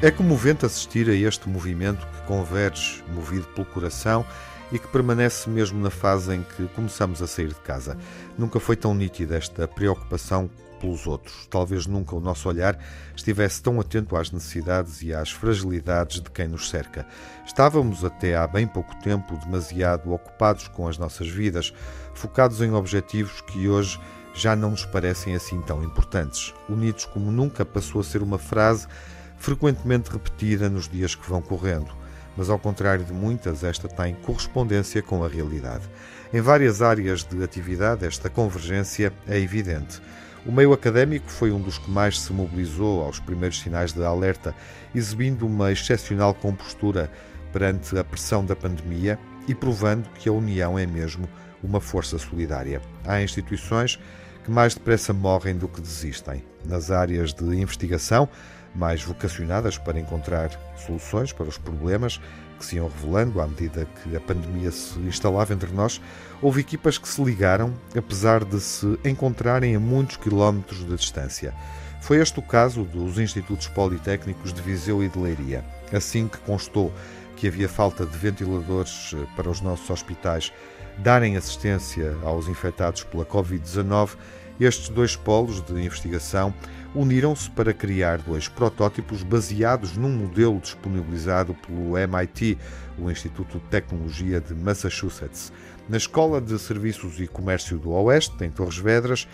É comovente assistir a este movimento que converge, movido pelo coração e que permanece mesmo na fase em que começamos a sair de casa. Nunca foi tão nítida esta preocupação pelos outros. Talvez nunca o nosso olhar estivesse tão atento às necessidades e às fragilidades de quem nos cerca. Estávamos até há bem pouco tempo demasiado ocupados com as nossas vidas, focados em objetivos que hoje já não nos parecem assim tão importantes. Unidos como nunca passou a ser uma frase frequentemente repetida nos dias que vão correndo. Mas, ao contrário de muitas, esta tem correspondência com a realidade. Em várias áreas de atividade, esta convergência é evidente. O meio académico foi um dos que mais se mobilizou aos primeiros sinais de alerta, exibindo uma excepcional compostura perante a pressão da pandemia e provando que a união é mesmo uma força solidária. Há instituições que mais depressa morrem do que desistem. Nas áreas de investigação, mais vocacionadas para encontrar soluções para os problemas que se iam revelando à medida que a pandemia se instalava entre nós, houve equipas que se ligaram, apesar de se encontrarem a muitos quilómetros de distância. Foi este o caso dos Institutos Politécnicos de Viseu e de Leiria. Assim que constou que havia falta de ventiladores eh, para os nossos hospitais darem assistência aos infectados pela Covid-19, estes dois polos de investigação uniram-se para criar dois protótipos baseados num modelo disponibilizado pelo MIT, o Instituto de Tecnologia de Massachusetts. Na Escola de Serviços e Comércio do Oeste, em Torres Vedras,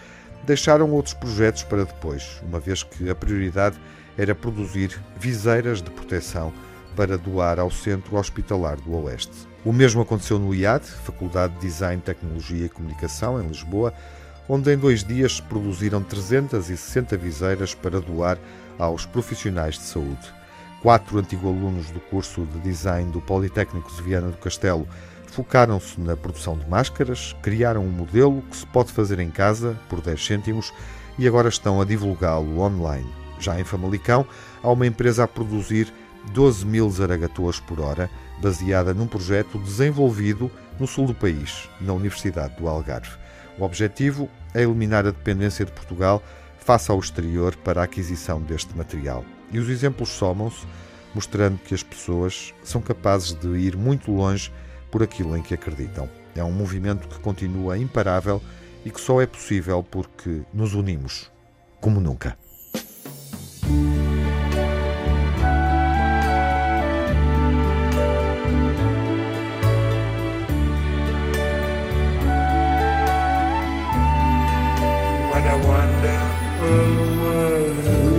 deixaram outros projetos para depois, uma vez que a prioridade era produzir viseiras de proteção para doar ao Centro Hospitalar do Oeste. O mesmo aconteceu no IAD, Faculdade de Design, Tecnologia e Comunicação, em Lisboa, onde em dois dias produziram 360 viseiras para doar aos profissionais de saúde. Quatro antigos alunos do curso de design do Politécnico de Viana do Castelo focaram-se na produção de máscaras, criaram um modelo que se pode fazer em casa por 10 cêntimos e agora estão a divulgá-lo online. Já em Famalicão, há uma empresa a produzir 12 mil zaragatoas por hora, baseada num projeto desenvolvido no sul do país, na Universidade do Algarve. O objetivo é eliminar a dependência de Portugal face ao exterior para a aquisição deste material. E os exemplos somam-se, mostrando que as pessoas são capazes de ir muito longe por aquilo em que acreditam. É um movimento que continua imparável e que só é possível porque nos unimos como nunca. I wonder. who was.